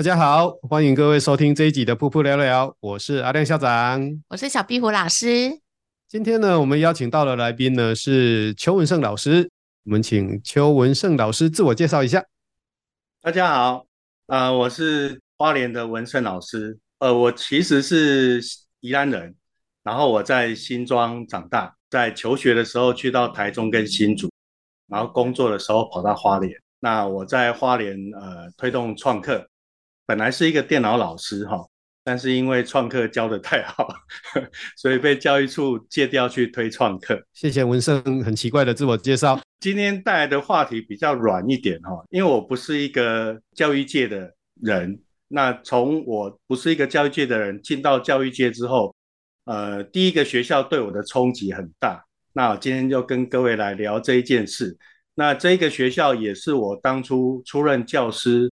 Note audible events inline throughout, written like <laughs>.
大家好，欢迎各位收听这一集的噗噗聊聊，我是阿亮校长，我是小壁虎老师。今天呢，我们邀请到的来宾呢是邱文胜老师，我们请邱文胜老师自我介绍一下。大家好，呃，我是花莲的文胜老师，呃，我其实是宜兰人，然后我在新庄长大，在求学的时候去到台中跟新竹，然后工作的时候跑到花莲。那我在花莲呃推动创客，本来是一个电脑老师哈。但是因为创客教得太好，<laughs> 所以被教育处借调去推创客。谢谢文胜很奇怪的自我介绍。今天带来的话题比较软一点哈，因为我不是一个教育界的人。那从我不是一个教育界的人进到教育界之后，呃，第一个学校对我的冲击很大。那我今天就跟各位来聊这一件事。那这个学校也是我当初出任教师。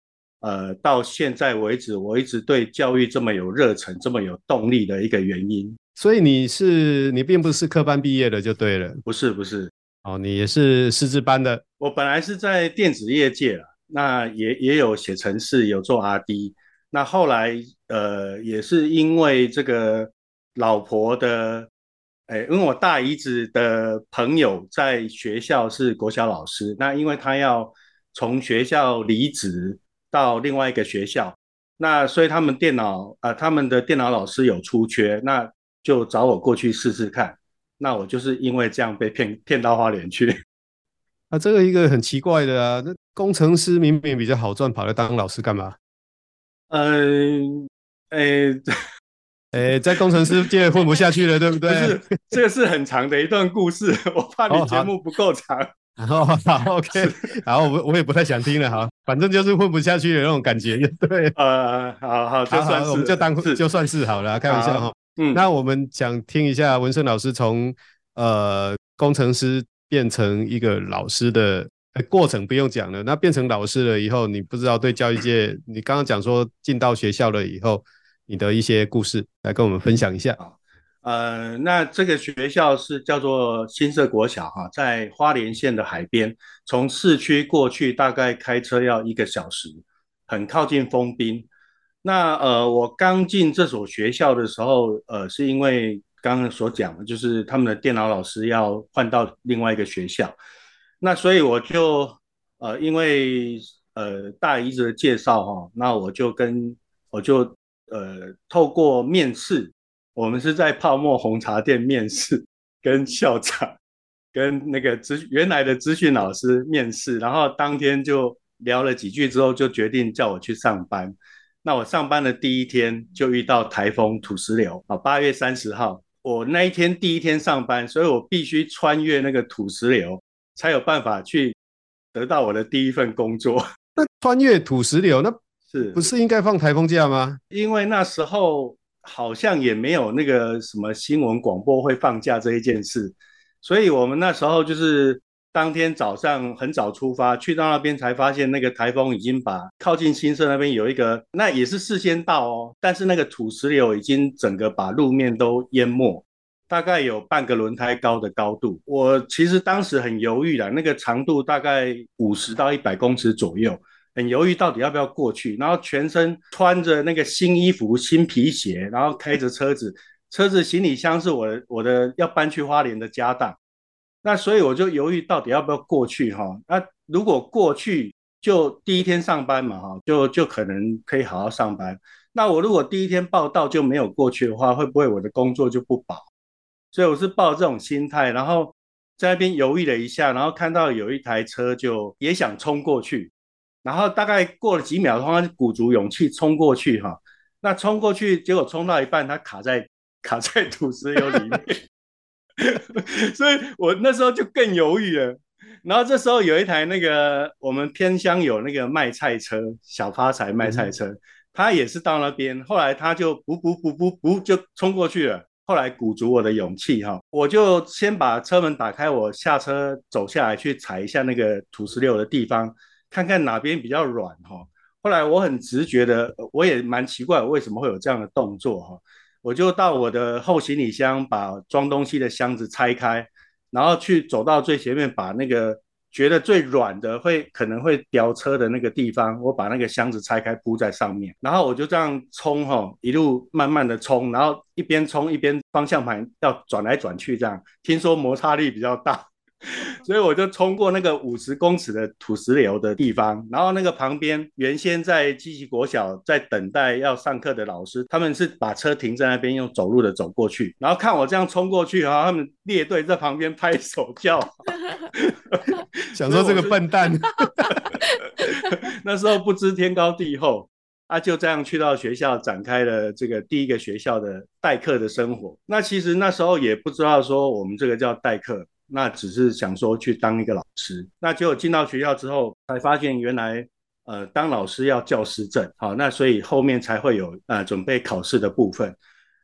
呃，到现在为止，我一直对教育这么有热忱、这么有动力的一个原因。所以你是你并不是科班毕业的就对了，不是不是，哦，你也是师资班的。我本来是在电子业界了，那也也有写程式，有做 RD。那后来呃，也是因为这个老婆的，哎，因为我大姨子的朋友在学校是国小老师，那因为他要从学校离职。到另外一个学校，那所以他们电脑呃，他们的电脑老师有出缺，那就找我过去试试看。那我就是因为这样被骗骗到花莲去。<laughs> 啊，这个一个很奇怪的啊，那工程师明明比较好赚，跑来当老师干嘛？嗯，诶、欸，诶、欸，在工程师界混不下去了，对不对？不是，这个是很长的一段故事，<laughs> 我怕你节目不够长。哦然 <laughs> 后好，OK，然后我我也不太想听了，好，反正就是混不下去的那种感觉，对，呃，好好，就算是，我们就当就算是好了，开玩笑哈。嗯，那我们想听一下文胜老师从呃工程师变成一个老师的呃过程，不用讲了。那变成老师了以后，你不知道对教育界，你刚刚讲说进到学校了以后，你的一些故事，来跟我们分享一下。呃，那这个学校是叫做新社国小哈，在花莲县的海边，从市区过去大概开车要一个小时，很靠近丰滨。那呃，我刚进这所学校的时候，呃，是因为刚刚所讲的，就是他们的电脑老师要换到另外一个学校，那所以我就呃，因为呃大姨子的介绍哈，那我就跟我就呃透过面试。我们是在泡沫红茶店面试，跟校长、跟那个资原来的资讯老师面试，然后当天就聊了几句之后，就决定叫我去上班。那我上班的第一天就遇到台风土石流啊，八月三十号，我那一天第一天上班，所以我必须穿越那个土石流，才有办法去得到我的第一份工作。那穿越土石流，那是不是应该放台风假吗？因为那时候。好像也没有那个什么新闻广播会放假这一件事，所以我们那时候就是当天早上很早出发，去到那边才发现那个台风已经把靠近新社那边有一个，那也是事先到哦，但是那个土石流已经整个把路面都淹没，大概有半个轮胎高的高度。我其实当时很犹豫啦，那个长度大概五十到一百公尺左右。很犹豫到底要不要过去，然后全身穿着那个新衣服、新皮鞋，然后开着车子，车子行李箱是我的我的要搬去花莲的家当，那所以我就犹豫到底要不要过去哈。那如果过去就第一天上班嘛哈，就就可能可以好好上班。那我如果第一天报到就没有过去的话，会不会我的工作就不保？所以我是抱这种心态，然后在那边犹豫了一下，然后看到有一台车就也想冲过去，然后大概过了几秒，他鼓足勇气冲过去哈。那冲过去，结果冲到一半，他卡在 <laughs> 卡在土石流里面。<laughs> 所以我那时候就更犹豫了，然后这时候有一台那个我们偏乡有那个卖菜车，小发财卖菜车，他也是到那边，后来他就不不不不不就冲过去了，后来鼓足我的勇气哈，我就先把车门打开，我下车走下来去踩一下那个土石流的地方，看看哪边比较软哈，后来我很直觉的，我也蛮奇怪为什么会有这样的动作哈。我就到我的后行李箱，把装东西的箱子拆开，然后去走到最前面，把那个觉得最软的会可能会飙车的那个地方，我把那个箱子拆开铺在上面，然后我就这样冲哈，一路慢慢的冲，然后一边冲一边方向盘要转来转去，这样听说摩擦力比较大。<laughs> 所以我就冲过那个五十公尺的土石流的地方，然后那个旁边原先在积极国小在等待要上课的老师，他们是把车停在那边，用走路的走过去，然后看我这样冲过去然后，他们列队在旁边拍手叫，想说这个笨蛋。那时候不知天高地厚啊，就这样去到学校展开了这个第一个学校的代课的生活。那其实那时候也不知道说我们这个叫代课。那只是想说去当一个老师，那结果进到学校之后，才发现原来，呃，当老师要教师证，好，那所以后面才会有呃准备考试的部分。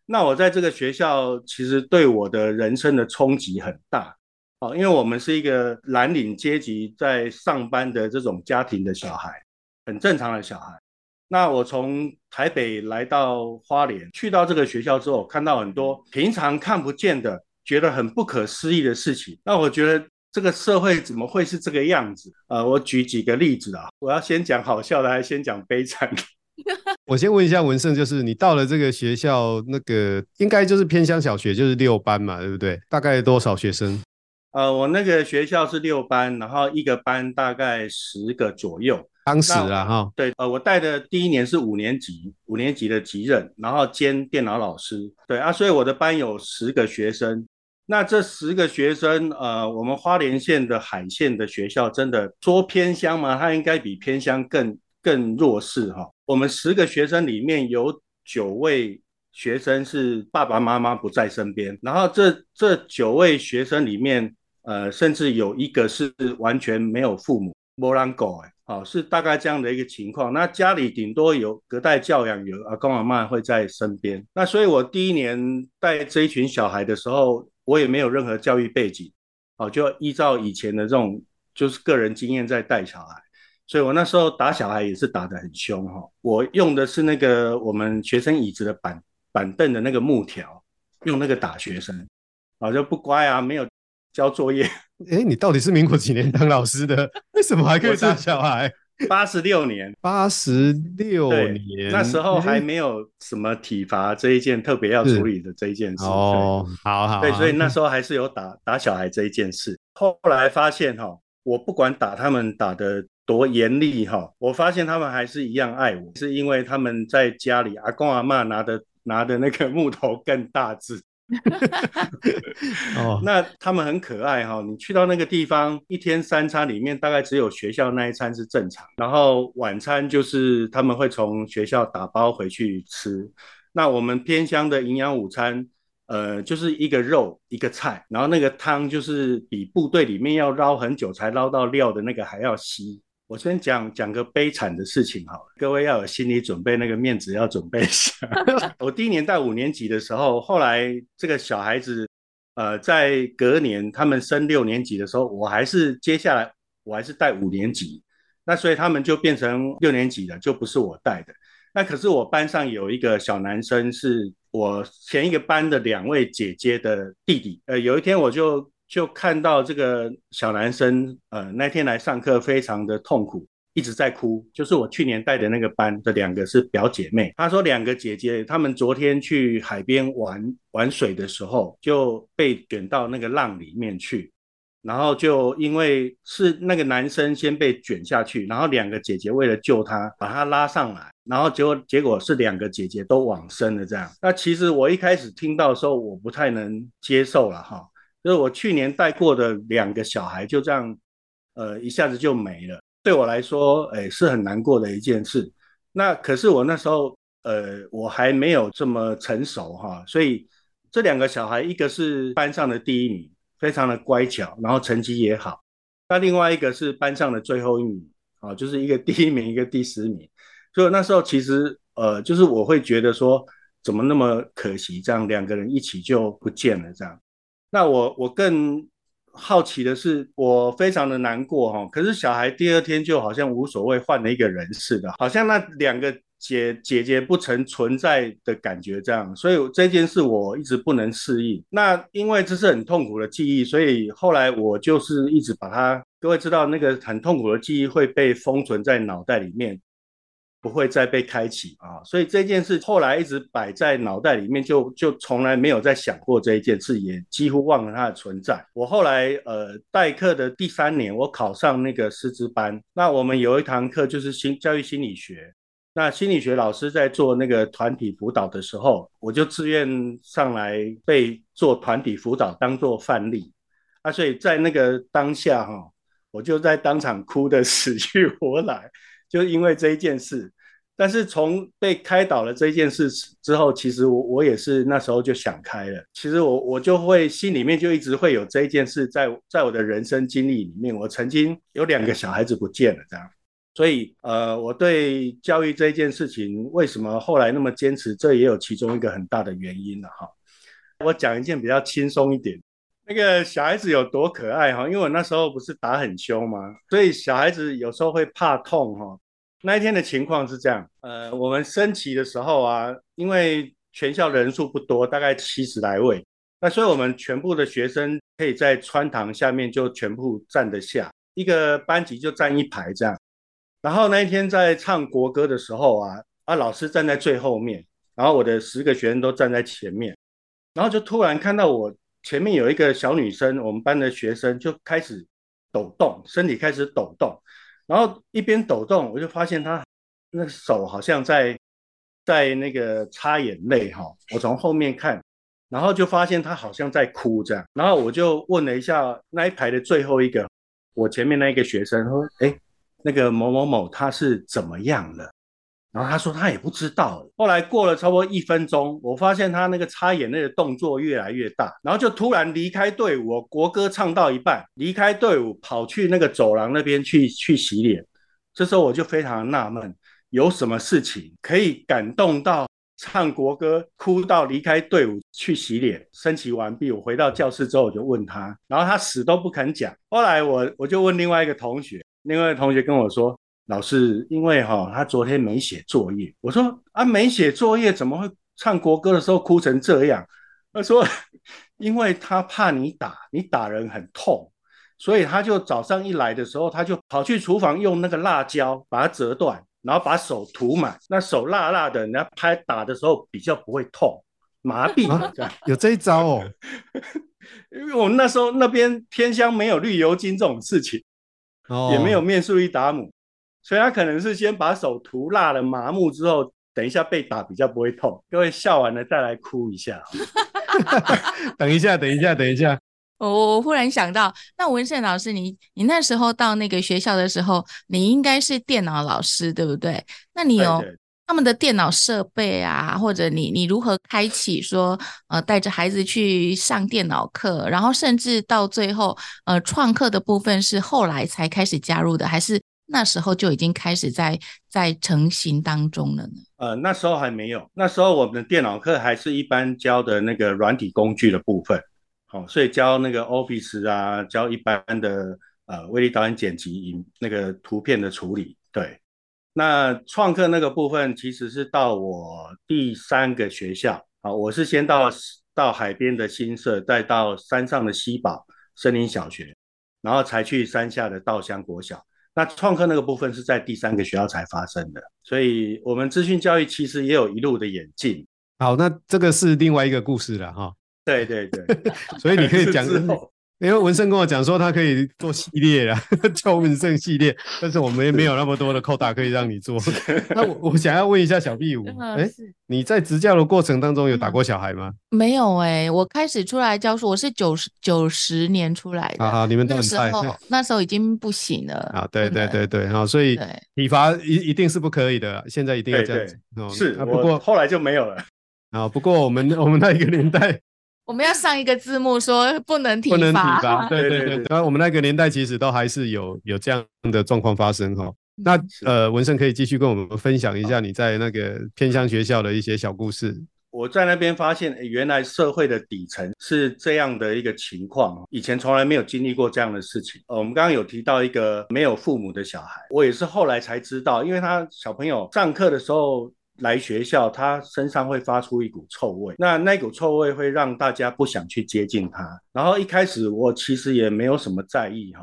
那我在这个学校，其实对我的人生的冲击很大，哦，因为我们是一个蓝领阶级在上班的这种家庭的小孩，很正常的小孩。那我从台北来到花莲，去到这个学校之后，看到很多平常看不见的。觉得很不可思议的事情，那我觉得这个社会怎么会是这个样子？呃，我举几个例子啊，我要先讲好笑的，还是先讲悲惨的？<laughs> 我先问一下文胜，就是你到了这个学校，那个应该就是偏乡小学，就是六班嘛，对不对？大概多少学生？呃，我那个学校是六班，然后一个班大概十个左右。当时啊，哈，对，呃，我带的第一年是五年级，五年级的级任，然后兼电脑老师，对啊，所以我的班有十个学生。那这十个学生，呃，我们花莲县的海线的学校，真的说偏乡吗？它应该比偏乡更更弱势哈。我们十个学生里面有九位学生是爸爸妈妈不在身边，然后这这九位学生里面，呃，甚至有一个是完全没有父母，没人顾哎。好，是大概这样的一个情况。那家里顶多有隔代教养，有阿公阿嬷会在身边。那所以我第一年带这一群小孩的时候，我也没有任何教育背景，哦，就依照以前的这种就是个人经验在带小孩。所以我那时候打小孩也是打得很凶哈。我用的是那个我们学生椅子的板板凳的那个木条，用那个打学生，啊就不乖啊，没有交作业。<laughs> 哎，你到底是民国几年当老师的？为什么还可以打小孩？八十六年，八十六年，那时候还没有什么体罚这一件特别要处理的这一件事。哦，好好。对，所以那时候还是有打打小孩这一件事。后来发现哈，我不管打他们打的多严厉哈，我发现他们还是一样爱我，是因为他们在家里阿公阿嬷拿的拿的那个木头更大只。<laughs> 哦，那他们很可爱哈。你去到那个地方，一天三餐里面大概只有学校那一餐是正常，然后晚餐就是他们会从学校打包回去吃。那我们偏乡的营养午餐，呃，就是一个肉一个菜，然后那个汤就是比部队里面要捞很久才捞到料的那个还要稀。我先讲讲个悲惨的事情好了，各位要有心理准备，那个面子要准备一下。<laughs> 我第一年带五年级的时候，后来这个小孩子，呃，在隔年他们升六年级的时候，我还是接下来我还是带五年级，那所以他们就变成六年级了，就不是我带的。那可是我班上有一个小男生，是我前一个班的两位姐姐的弟弟。呃，有一天我就。就看到这个小男生，呃，那天来上课非常的痛苦，一直在哭。就是我去年带的那个班的两个是表姐妹，她说两个姐姐她们昨天去海边玩玩水的时候，就被卷到那个浪里面去。然后就因为是那个男生先被卷下去，然后两个姐姐为了救他，把他拉上来，然后结果结果是两个姐姐都往生了这样。那其实我一开始听到的时候，我不太能接受了哈，就是我去年带过的两个小孩就这样，呃，一下子就没了，对我来说，哎，是很难过的一件事。那可是我那时候，呃，我还没有这么成熟哈，所以这两个小孩，一个是班上的第一名。非常的乖巧，然后成绩也好。那另外一个是班上的最后一名，啊，就是一个第一名，一个第十名。所以那时候其实，呃，就是我会觉得说，怎么那么可惜，这样两个人一起就不见了，这样。那我我更好奇的是，我非常的难过哈。可是小孩第二天就好像无所谓，换了一个人似的，好像那两个。姐姐姐不曾存在的感觉，这样，所以这件事我一直不能适应。那因为这是很痛苦的记忆，所以后来我就是一直把它。各位知道，那个很痛苦的记忆会被封存在脑袋里面，不会再被开启啊。所以这件事后来一直摆在脑袋里面，就就从来没有再想过这一件事，也几乎忘了它的存在。我后来呃代课的第三年，我考上那个师资班，那我们有一堂课就是心教育心理学。那心理学老师在做那个团体辅导的时候，我就自愿上来被做团体辅导当做范例啊，所以在那个当下哈，我就在当场哭得死去活来，就因为这一件事。但是从被开导了这件事之后，其实我我也是那时候就想开了。其实我我就会心里面就一直会有这一件事在在我的人生经历里面，我曾经有两个小孩子不见了这样。所以，呃，我对教育这件事情为什么后来那么坚持，这也有其中一个很大的原因了哈。我讲一件比较轻松一点，那个小孩子有多可爱哈，因为我那时候不是打很凶吗？所以小孩子有时候会怕痛哈。那一天的情况是这样，呃，我们升旗的时候啊，因为全校人数不多，大概七十来位，那所以我们全部的学生可以在穿堂下面就全部站得下，一个班级就站一排这样。然后那一天在唱国歌的时候啊，啊，老师站在最后面，然后我的十个学生都站在前面，然后就突然看到我前面有一个小女生，我们班的学生就开始抖动，身体开始抖动，然后一边抖动，我就发现她那手好像在在那个擦眼泪哈，我从后面看，然后就发现她好像在哭这样，然后我就问了一下那一排的最后一个，我前面那一个学生说，哎。那个某某某他是怎么样了？然后他说他也不知道。后来过了差不多一分钟，我发现他那个擦眼泪的动作越来越大，然后就突然离开队伍。国歌唱到一半，离开队伍跑去那个走廊那边去去洗脸。这时候我就非常纳闷，有什么事情可以感动到唱国歌哭到离开队伍去洗脸？升旗完毕，我回到教室之后我就问他，然后他死都不肯讲。后来我我就问另外一个同学。另外一个同学跟我说：“老师，因为哈，他昨天没写作业。”我说：“啊，没写作业怎么会唱国歌的时候哭成这样？”他说：“ <laughs> 因为他怕你打，你打人很痛，所以他就早上一来的时候，他就跑去厨房用那个辣椒把它折断，然后把手涂满，那手辣辣的，人家拍打的时候比较不会痛，麻痹这有这一招哦。<laughs> 因为我们那时候那边天香没有绿油精这种事情。”也没有面速一达姆，所以他可能是先把手涂辣了麻木之后，等一下被打比较不会痛。各位笑完了再来哭一下。<laughs> 等一下，等一下，等一下。我我忽然想到，那文胜老师，你你那时候到那个学校的时候，你应该是电脑老师对不对？那你有他们的电脑设备啊，或者你你如何开启说呃带着孩子去上电脑课，然后甚至到最后呃创客的部分是后来才开始加入的，还是那时候就已经开始在在成型当中了呢？呃，那时候还没有，那时候我们的电脑课还是一般教的那个软体工具的部分，好、哦，所以教那个 Office 啊，教一般的呃威力导演剪辑影那个图片的处理，对。那创客那个部分其实是到我第三个学校啊，我是先到到海边的新社，再到山上的西宝森林小学，然后才去山下的稻香国小。那创客那个部分是在第三个学校才发生的，所以我们资讯教育其实也有一路的演进。好，那这个是另外一个故事了哈。对对对，<laughs> 所以你可以讲 <laughs> 因为文胜跟我讲说他可以做系列啊，<laughs> 叫文胜系列，但是我们也没有那么多的扣打可以让你做。<laughs> <laughs> 那我我想要问一下小 B 五，哎、欸，你在执教的过程当中有打过小孩吗？嗯、没有哎、欸，我开始出来教书，我是九十九十年出来的，啊，你们都很那时候那时候已经不行了啊，对对对？对，好，所以体罚一一定是不可以的，现在一定要这样子，对对对是啊，不过后来就没有了。啊，不过我们我们那一个年代。我们要上一个字幕说不能体罚，不能体罚，对 <laughs> 对对。然后我们那个年代其实都还是有有这样的状况发生哈。那呃，文胜可以继续跟我们分享一下你在那个偏乡学校的一些小故事。我在那边发现，原来社会的底层是这样的一个情况，以前从来没有经历过这样的事情。呃，我们刚刚有提到一个没有父母的小孩，我也是后来才知道，因为他小朋友上课的时候。来学校，他身上会发出一股臭味，那那股臭味会让大家不想去接近他。然后一开始我其实也没有什么在意哈，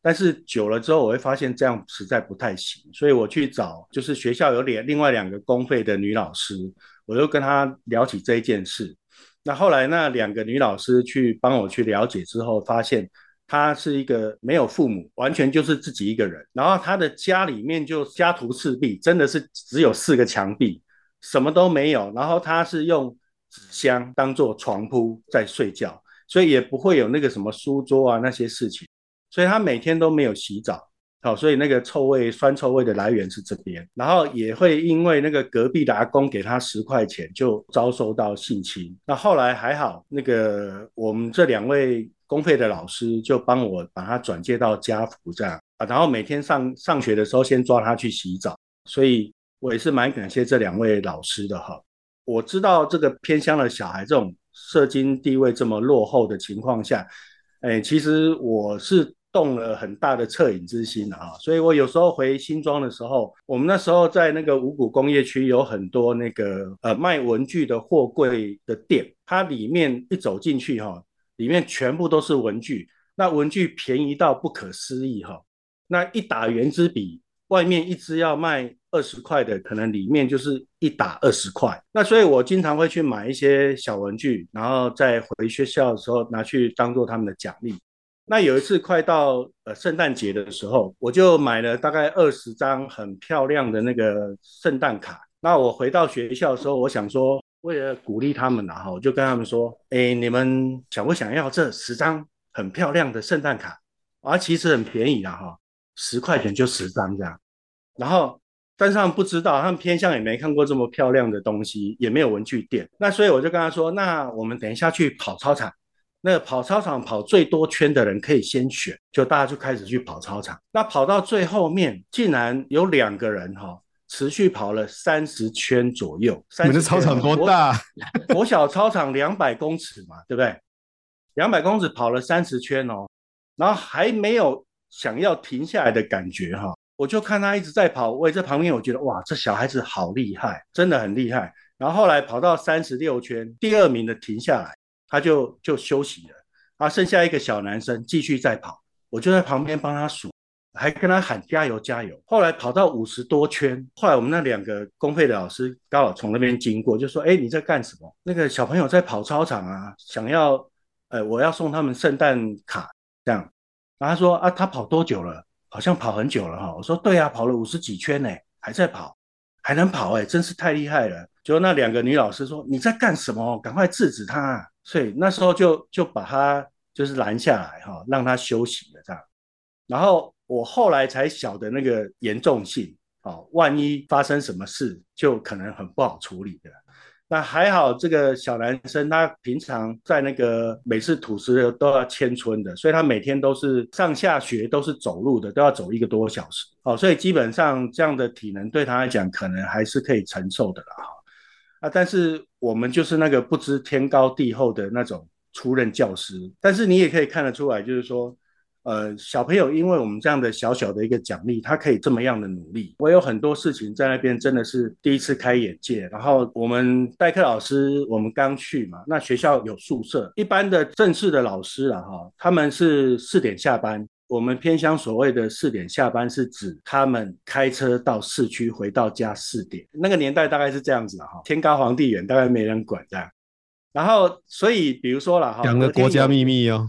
但是久了之后我会发现这样实在不太行，所以我去找就是学校有两另外两个公费的女老师，我就跟她聊起这一件事。那后来那两个女老师去帮我去了解之后，发现。他是一个没有父母，完全就是自己一个人。然后他的家里面就家徒四壁，真的是只有四个墙壁，什么都没有。然后他是用纸箱当做床铺在睡觉，所以也不会有那个什么书桌啊那些事情。所以他每天都没有洗澡，好，所以那个臭味、酸臭味的来源是这边。然后也会因为那个隔壁的阿公给他十块钱，就遭受到性侵。那后来还好，那个我们这两位。公费的老师就帮我把他转介到家福这样啊，然后每天上上学的时候先抓他去洗澡，所以我也是蛮感谢这两位老师的哈。我知道这个偏乡的小孩这种社经地位这么落后的情况下，哎，其实我是动了很大的恻隐之心的啊，所以我有时候回新庄的时候，我们那时候在那个五股工业区有很多那个呃卖文具的货柜的店，它里面一走进去哈。里面全部都是文具，那文具便宜到不可思议哈。那一打原子笔，外面一支要卖二十块的，可能里面就是一打二十块。那所以我经常会去买一些小文具，然后在回学校的时候拿去当做他们的奖励。那有一次快到呃圣诞节的时候，我就买了大概二十张很漂亮的那个圣诞卡。那我回到学校的时候，我想说。为了鼓励他们呢，哈，我就跟他们说：“哎，你们想不想要这十张很漂亮的圣诞卡？啊，其实很便宜的哈，十块钱就十张这样。然后，但是他们不知道，他们偏向也没看过这么漂亮的东西，也没有文具店。那所以我就跟他说：那我们等一下去跑操场，那跑操场跑最多圈的人可以先选，就大家就开始去跑操场。那跑到最后面，竟然有两个人哈。”持续跑了三十圈左右。你们的操场多大？国小操场两百公尺嘛，对不对？两百公尺跑了三十圈哦，然后还没有想要停下来的感觉哈。我就看他一直在跑，我也在旁边，我觉得哇，这小孩子好厉害，真的很厉害。然后后来跑到三十六圈，第二名的停下来，他就就休息了。啊，剩下一个小男生继续在跑，我就在旁边帮他数。还跟他喊加油加油，后来跑到五十多圈，后来我们那两个公费的老师刚好从那边经过，就说：“哎，你在干什么？那个小朋友在跑操场啊，想要，呃，我要送他们圣诞卡，这样。”然后他说：“啊，他跑多久了？好像跑很久了哈。”我说：“对啊，跑了五十几圈呢，还在跑，还能跑哎，真是太厉害了。”就那两个女老师说：“你在干什么？赶快制止他！”所以那时候就就把他就是拦下来哈，让他休息了这样，然后。我后来才晓得那个严重性，哦，万一发生什么事，就可能很不好处理的。那还好，这个小男生他平常在那个每次土石都要迁村的，所以他每天都是上下学都是走路的，都要走一个多小时，哦，所以基本上这样的体能对他来讲，可能还是可以承受的啦，哈。啊，但是我们就是那个不知天高地厚的那种初任教师，但是你也可以看得出来，就是说。呃，小朋友，因为我们这样的小小的一个奖励，他可以这么样的努力。我有很多事情在那边真的是第一次开眼界。然后我们代课老师，我们刚去嘛，那学校有宿舍，一般的正式的老师啊，哈，他们是四点下班。我们偏乡所谓的四点下班，是指他们开车到市区，回到家四点。那个年代大概是这样子的哈，天高皇帝远，大概没人管这样。然后，所以比如说了哈，讲个国家秘密哦。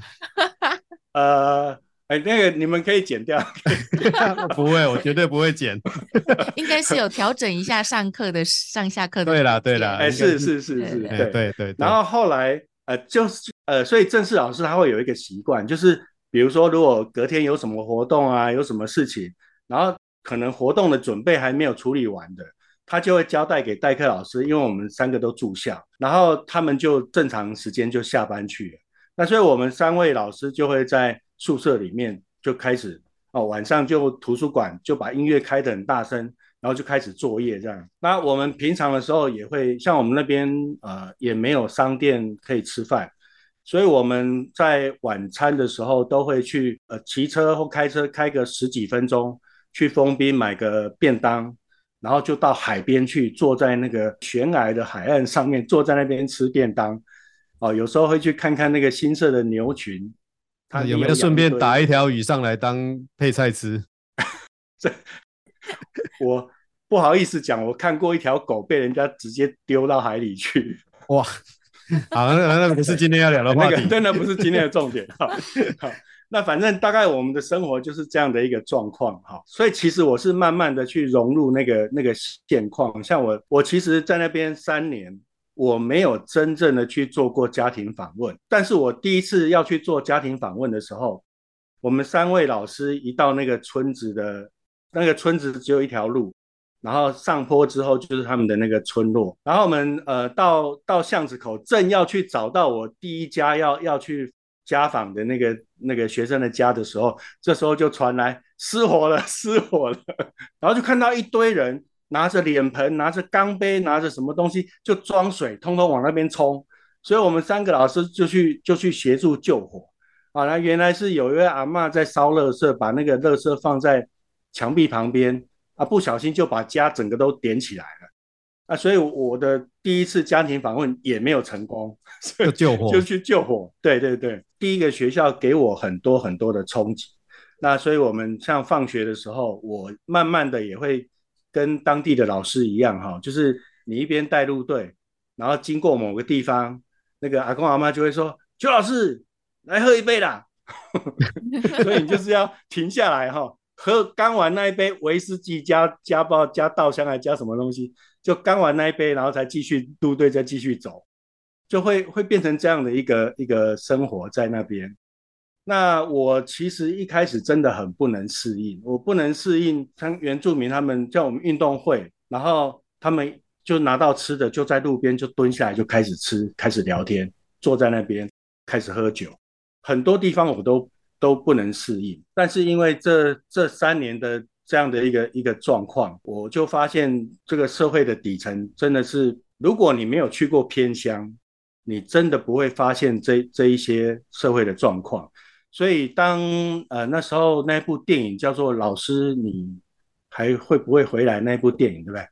<laughs> 呃。哎，那个你们可以剪掉，<laughs> <laughs> 不会，我绝对不会剪。<laughs> 应该是有调整一下上课的上下课的。对啦，对啦，哎，是是是是，对对对，对。然后后来呃，就是呃，所以正式老师他会有一个习惯，就是比如说如果隔天有什么活动啊，有什么事情，然后可能活动的准备还没有处理完的，他就会交代给代课老师，因为我们三个都住校，然后他们就正常时间就下班去了。那所以我们三位老师就会在。宿舍里面就开始哦，晚上就图书馆就把音乐开得很大声，然后就开始作业这样。那我们平常的时候也会，像我们那边呃也没有商店可以吃饭，所以我们在晚餐的时候都会去呃骑车或开车开个十几分钟去封滨买个便当，然后就到海边去，坐在那个悬崖的海岸上面，坐在那边吃便当。哦，有时候会去看看那个新色的牛群。他有没有顺便打一条鱼上来当配菜吃？<laughs> 这我不好意思讲，我看过一条狗被人家直接丢到海里去。哇，好，那那不是今天要聊的 <laughs> 话题，那个真的不是今天的重点。好，好，那反正大概我们的生活就是这样的一个状况。哈，所以其实我是慢慢的去融入那个那个现况。像我，我其实在那边三年。我没有真正的去做过家庭访问，但是我第一次要去做家庭访问的时候，我们三位老师一到那个村子的，那个村子只有一条路，然后上坡之后就是他们的那个村落，然后我们呃到到巷子口，正要去找到我第一家要要去家访的那个那个学生的家的时候，这时候就传来失火了，失火了，<laughs> 然后就看到一堆人。拿着脸盆，拿着钢杯，拿着什么东西就装水，通通往那边冲。所以我们三个老师就去就去协助救火。啊，那原来是有一位阿嬷在烧垃圾，把那个垃圾放在墙壁旁边，啊，不小心就把家整个都点起来了。啊，所以我的第一次家庭访问也没有成功，就救火，就去救火。对对对，第一个学校给我很多很多的冲击。那所以我们像放学的时候，我慢慢的也会。跟当地的老师一样哈，就是你一边带路队，然后经过某个地方，那个阿公阿妈就会说：“邱老师来喝一杯啦。<laughs> ”所以你就是要停下来哈，喝干完那一杯威士忌加加包加稻香还加什么东西，就干完那一杯，然后才继续路队再继续走，就会会变成这样的一个一个生活在那边。那我其实一开始真的很不能适应，我不能适应像原住民他们叫我们运动会，然后他们就拿到吃的就在路边就蹲下来就开始吃，开始聊天，坐在那边开始喝酒，很多地方我都都不能适应。但是因为这这三年的这样的一个一个状况，我就发现这个社会的底层真的是，如果你没有去过偏乡，你真的不会发现这这一些社会的状况。所以当呃那时候那部电影叫做《老师，你还会不会回来》那部电影，对不对？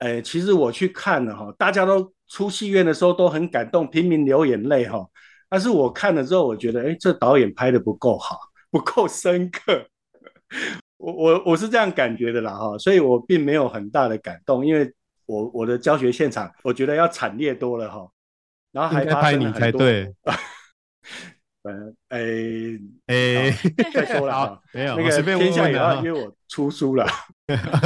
呃，其实我去看了哈，大家都出戏院的时候都很感动，拼命流眼泪哈。但是我看了之后，我觉得，哎，这导演拍的不够好，<laughs> 不够深刻。我我我是这样感觉的啦哈，所以我并没有很大的感动，因为我我的教学现场，我觉得要惨烈多了哈。然后还拍你才对。<laughs> 嗯，诶诶，<laughs> 再说了啊，没有，那个天下也要约我出书了。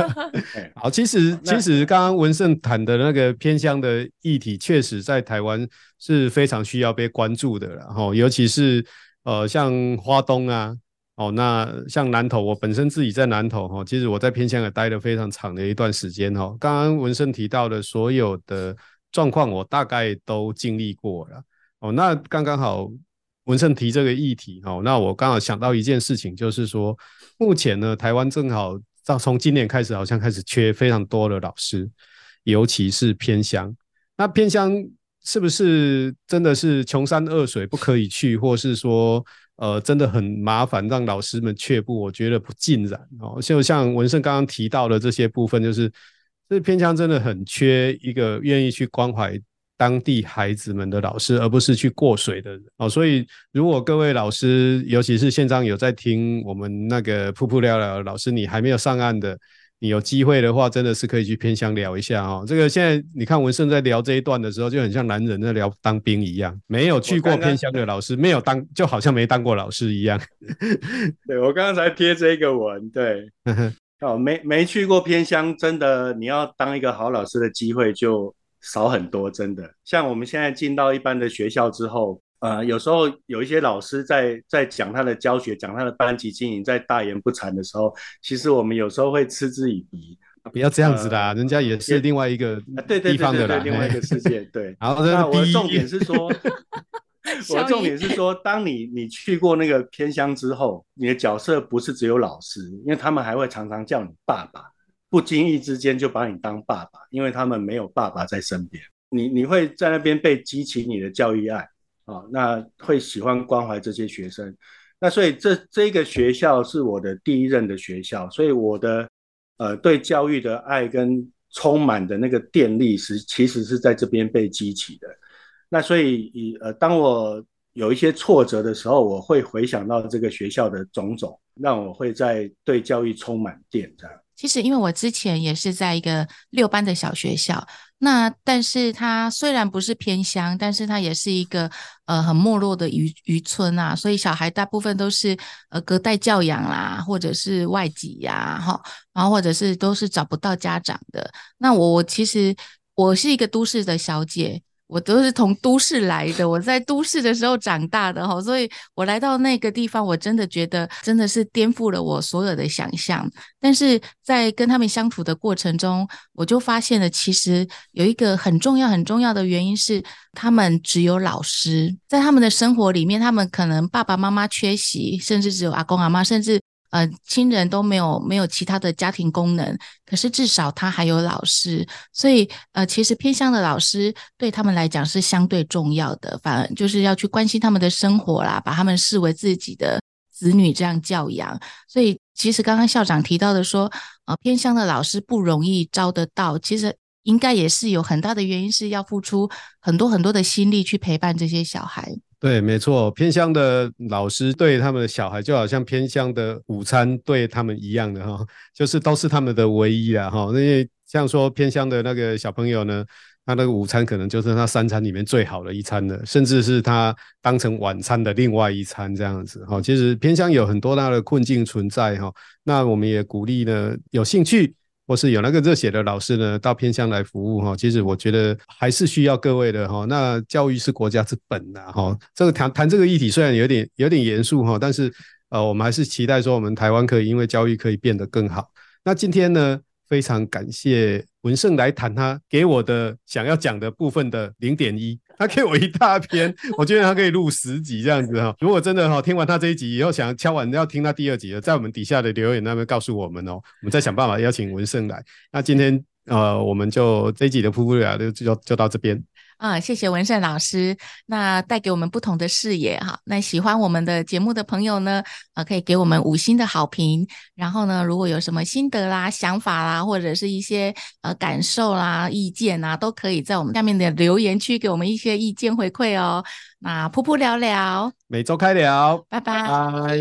<laughs> 好，其实其实刚刚文胜谈的那个偏乡的议题，确实在台湾是非常需要被关注的。然后，尤其是呃，像花东啊，哦，那像南投，我本身自己在南投哈，其实我在偏乡也待了非常长的一段时间哈。刚刚文胜提到的所有的状况，我大概都经历过了。哦，那刚刚好。文胜提这个议题，哦，那我刚好想到一件事情，就是说，目前呢，台湾正好到从今年开始，好像开始缺非常多的老师，尤其是偏乡。那偏乡是不是真的是穷山恶水不可以去，或是说，呃，真的很麻烦，让老师们却步？我觉得不尽然哦。就像文胜刚刚提到的这些部分，就是这偏乡真的很缺一个愿意去关怀。当地孩子们的老师，而不是去过水的人哦。所以，如果各位老师，尤其是线上有在听我们那个噗噗聊聊老师，你还没有上岸的，你有机会的话，真的是可以去偏乡聊一下哦。这个现在你看文胜在聊这一段的时候，就很像男人在聊当兵一样，没有去过偏乡的老师，没有当就好像没当过老师一样。<laughs> 对，我刚刚才贴这个文，对，哦，没没去过偏乡，真的你要当一个好老师的机会就少很多，真的。像我们现在进到一般的学校之后。呃，有时候有一些老师在在讲他的教学，讲他的班级经营，在大言不惭的时候，其实我们有时候会嗤之以鼻。不要这样子啦，呃，人家也是另外一个地方的啦，另外一个世界。对，<laughs> 然后那我的重点是说，<laughs> 我的重点是说，当你你去过那个偏乡之后，你的角色不是只有老师，因为他们还会常常叫你爸爸，不经意之间就把你当爸爸，因为他们没有爸爸在身边，你你会在那边被激起你的教育爱。啊、那会喜欢关怀这些学生，那所以这这个学校是我的第一任的学校，所以我的呃对教育的爱跟充满的那个电力是其实是在这边被激起的。那所以以呃当我有一些挫折的时候，我会回想到这个学校的种种，让我会在对教育充满电这样。其实因为我之前也是在一个六班的小学校。那但是它虽然不是偏乡，但是它也是一个呃很没落的渔渔村啊，所以小孩大部分都是呃隔代教养啦，或者是外籍呀，哈，然后或者是都是找不到家长的。那我我其实我是一个都市的小姐。我都是从都市来的，我在都市的时候长大的哈，所以我来到那个地方，我真的觉得真的是颠覆了我所有的想象。但是在跟他们相处的过程中，我就发现了，其实有一个很重要、很重要的原因是，他们只有老师，在他们的生活里面，他们可能爸爸妈妈缺席，甚至只有阿公阿妈，甚至。呃，亲人都没有没有其他的家庭功能，可是至少他还有老师，所以呃，其实偏乡的老师对他们来讲是相对重要的，反而就是要去关心他们的生活啦，把他们视为自己的子女这样教养。所以其实刚刚校长提到的说，呃，偏乡的老师不容易招得到，其实应该也是有很大的原因，是要付出很多很多的心力去陪伴这些小孩。对，没错，偏乡的老师对他们的小孩，就好像偏乡的午餐对他们一样的哈，就是都是他们的唯一啊哈。因为像说偏乡的那个小朋友呢，他那个午餐可能就是他三餐里面最好的一餐了，甚至是他当成晚餐的另外一餐这样子哈。其实偏乡有很多大的困境存在哈，那我们也鼓励呢，有兴趣。或是有那个热血的老师呢，到偏乡来服务哈，其实我觉得还是需要各位的哈。那教育是国家之本呐哈。这个谈谈这个议题虽然有点有点严肃哈，但是呃，我们还是期待说我们台湾可以因为教育可以变得更好。那今天呢，非常感谢文胜来谈他给我的想要讲的部分的零点一。他给我一大篇，我觉得他可以录十集这样子哈。如果真的哈听完他这一集以后，想敲完要听他第二集的，在我们底下的留言那边告诉我们哦，我们再想办法邀请文胜来。那今天呃，我们就这一集的瀑布聊就就就到这边。啊，谢谢文胜老师，那带给我们不同的视野哈。那喜欢我们的节目的朋友呢，呃，可以给我们五星的好评。然后呢，如果有什么心得啦、想法啦，或者是一些呃感受啦、意见啊，都可以在我们下面的留言区给我们一些意见回馈哦。那噗噗聊聊，每周开聊，拜拜。拜。